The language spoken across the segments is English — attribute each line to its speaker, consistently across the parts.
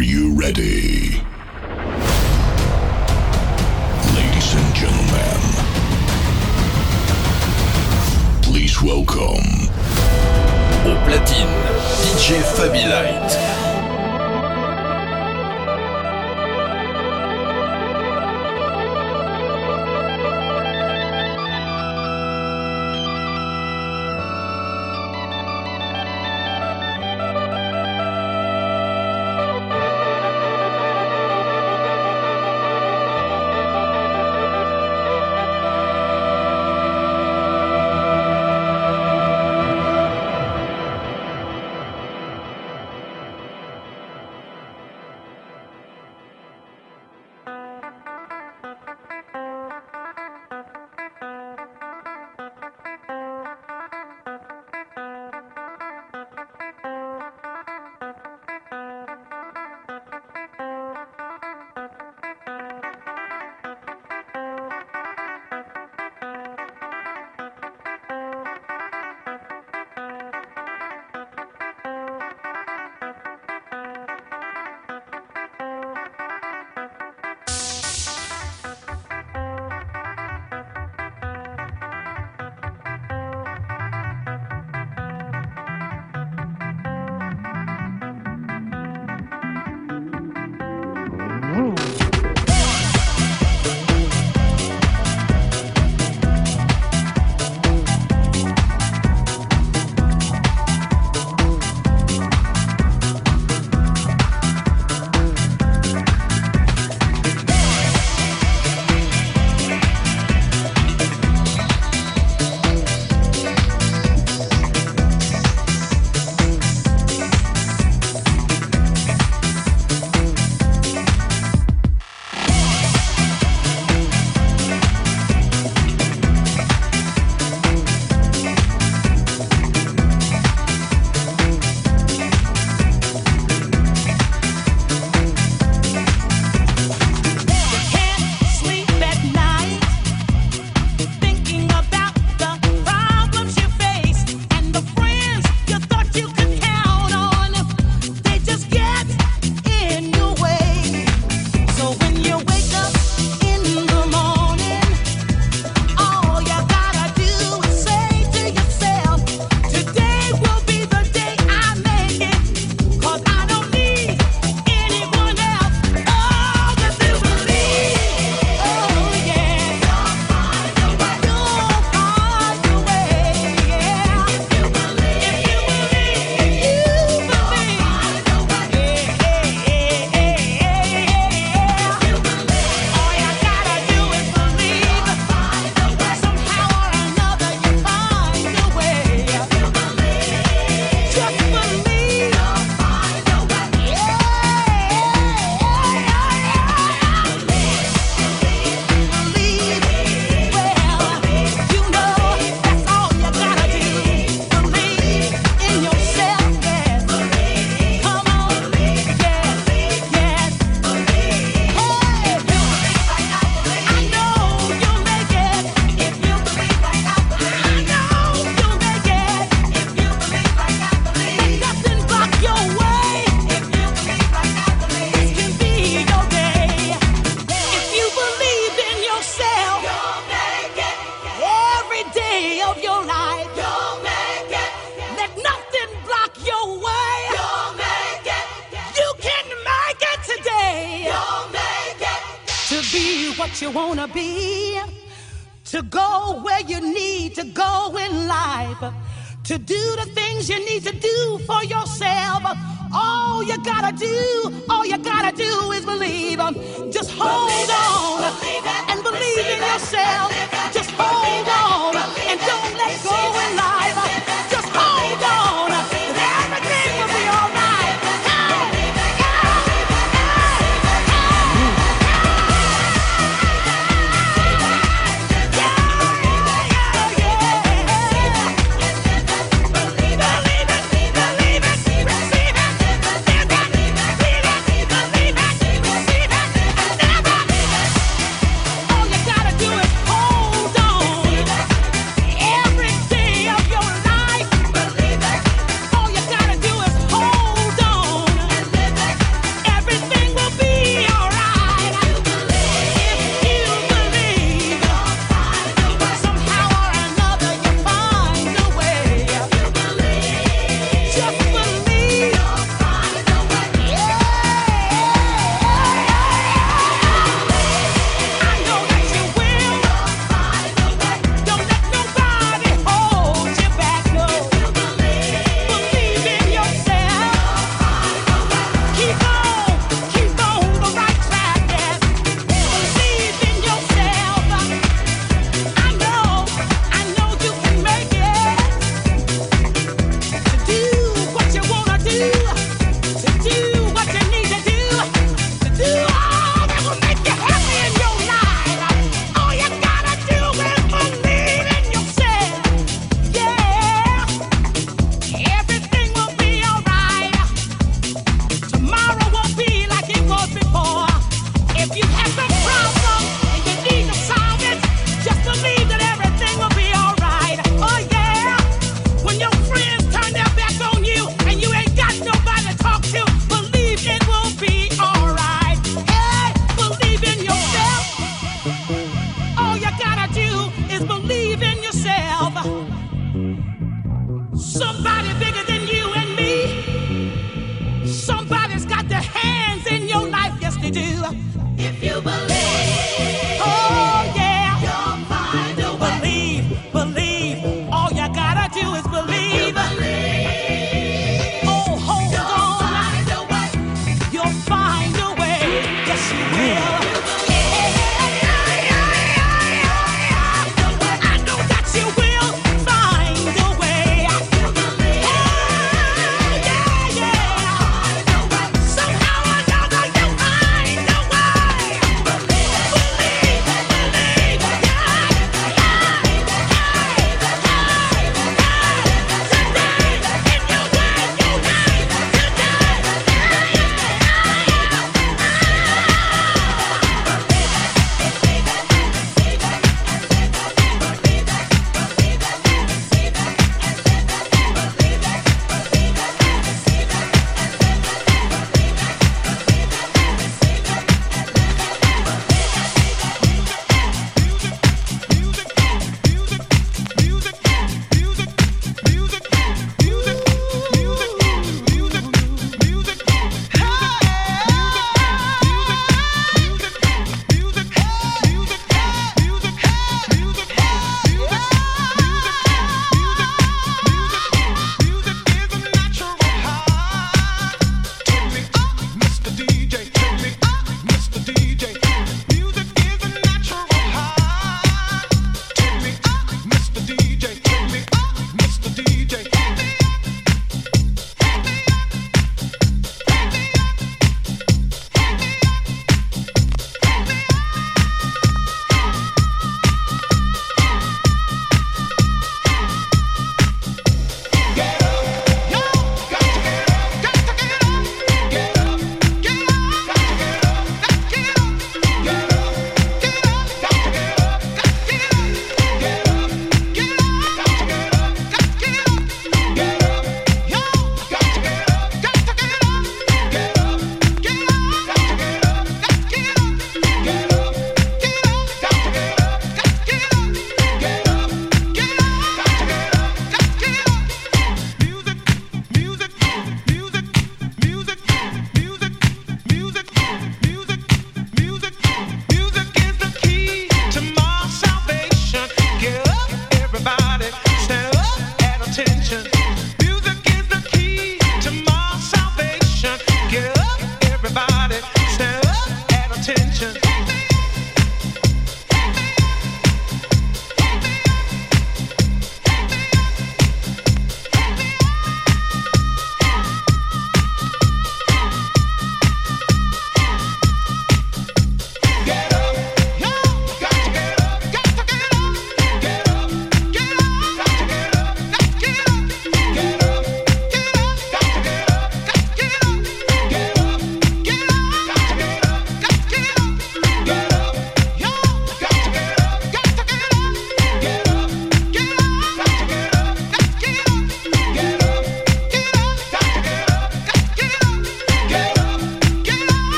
Speaker 1: Are you ready? Ladies and gentlemen, please welcome.
Speaker 2: Au platine, DJ Fabi Light.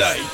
Speaker 2: Fabi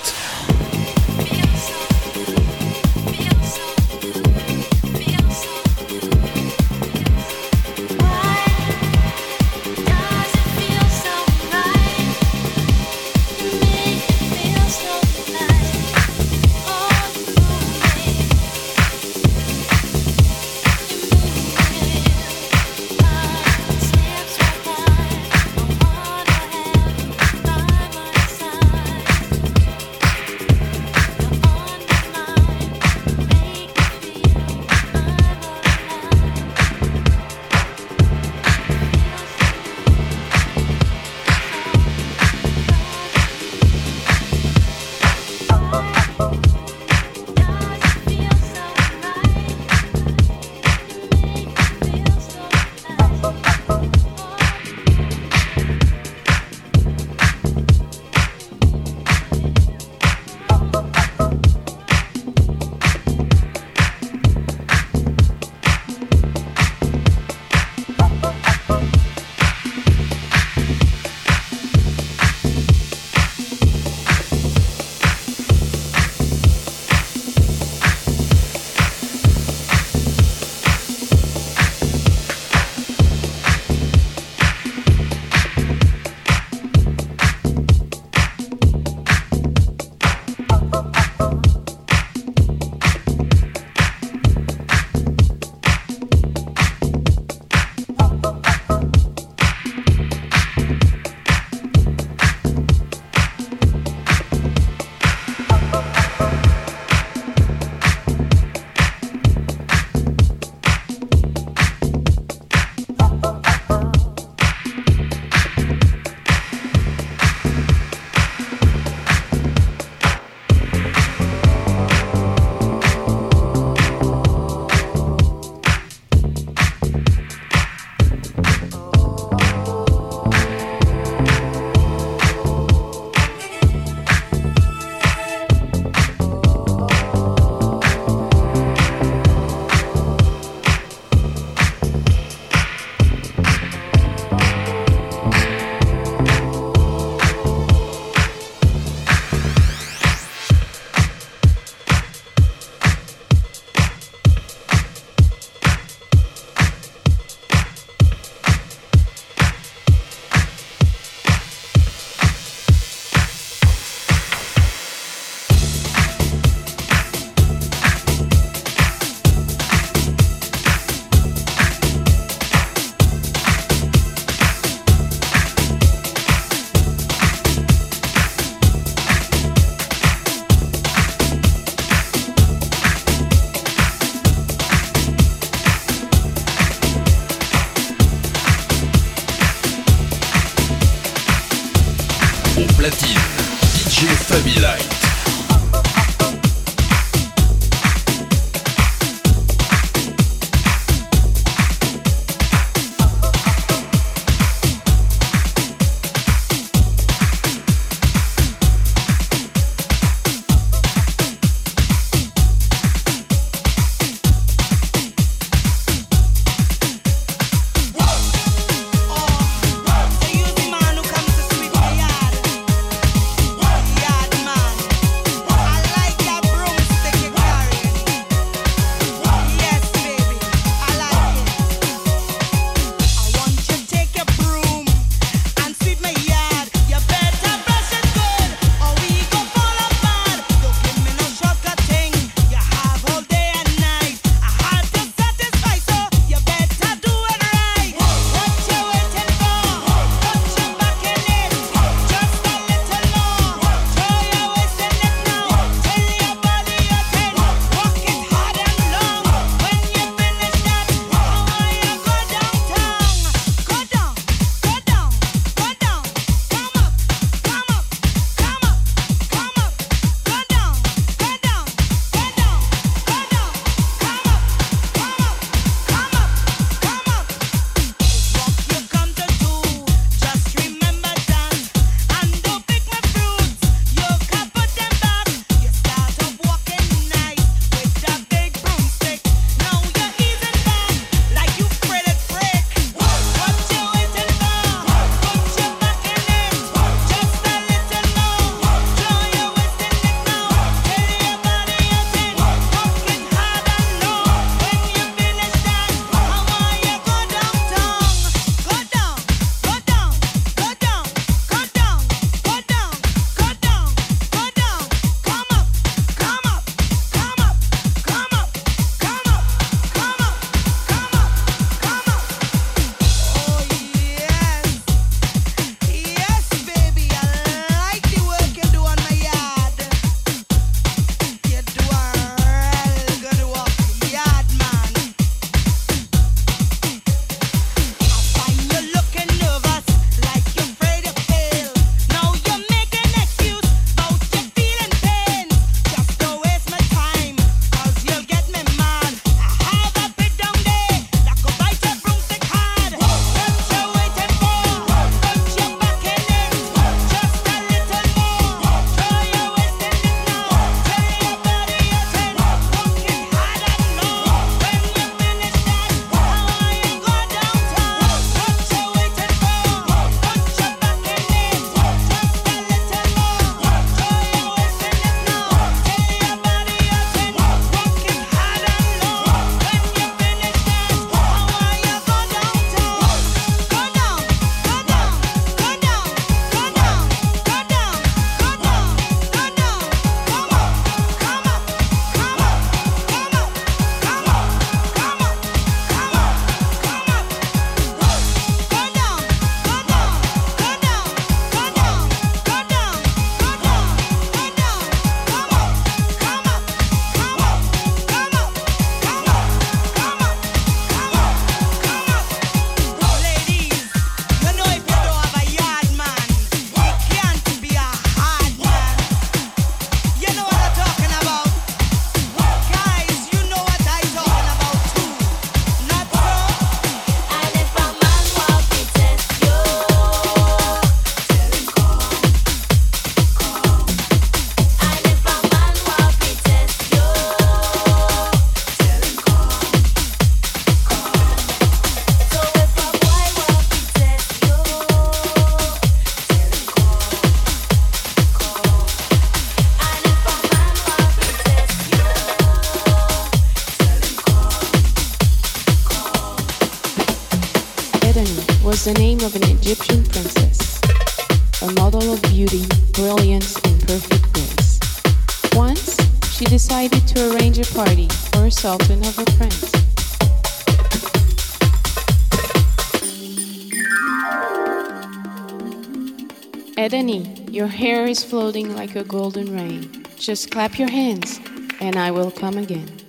Speaker 3: like a golden rain. Just clap your hands, and I will come again.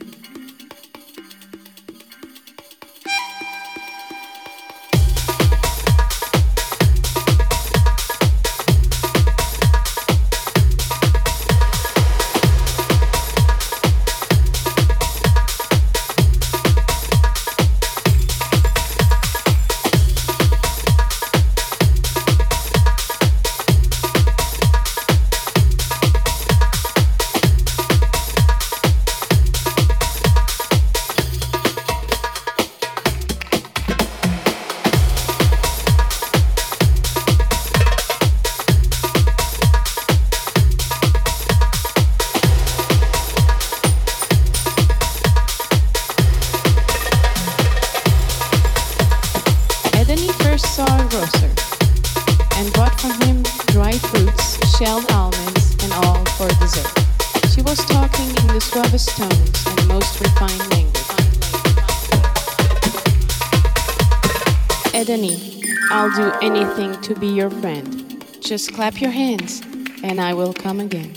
Speaker 3: From him dried fruits, shelled almonds, and all for dessert. She was talking in the suavest tones and most refined language. Edeni, I'll do anything to be your friend. Just clap your hands and I will come again.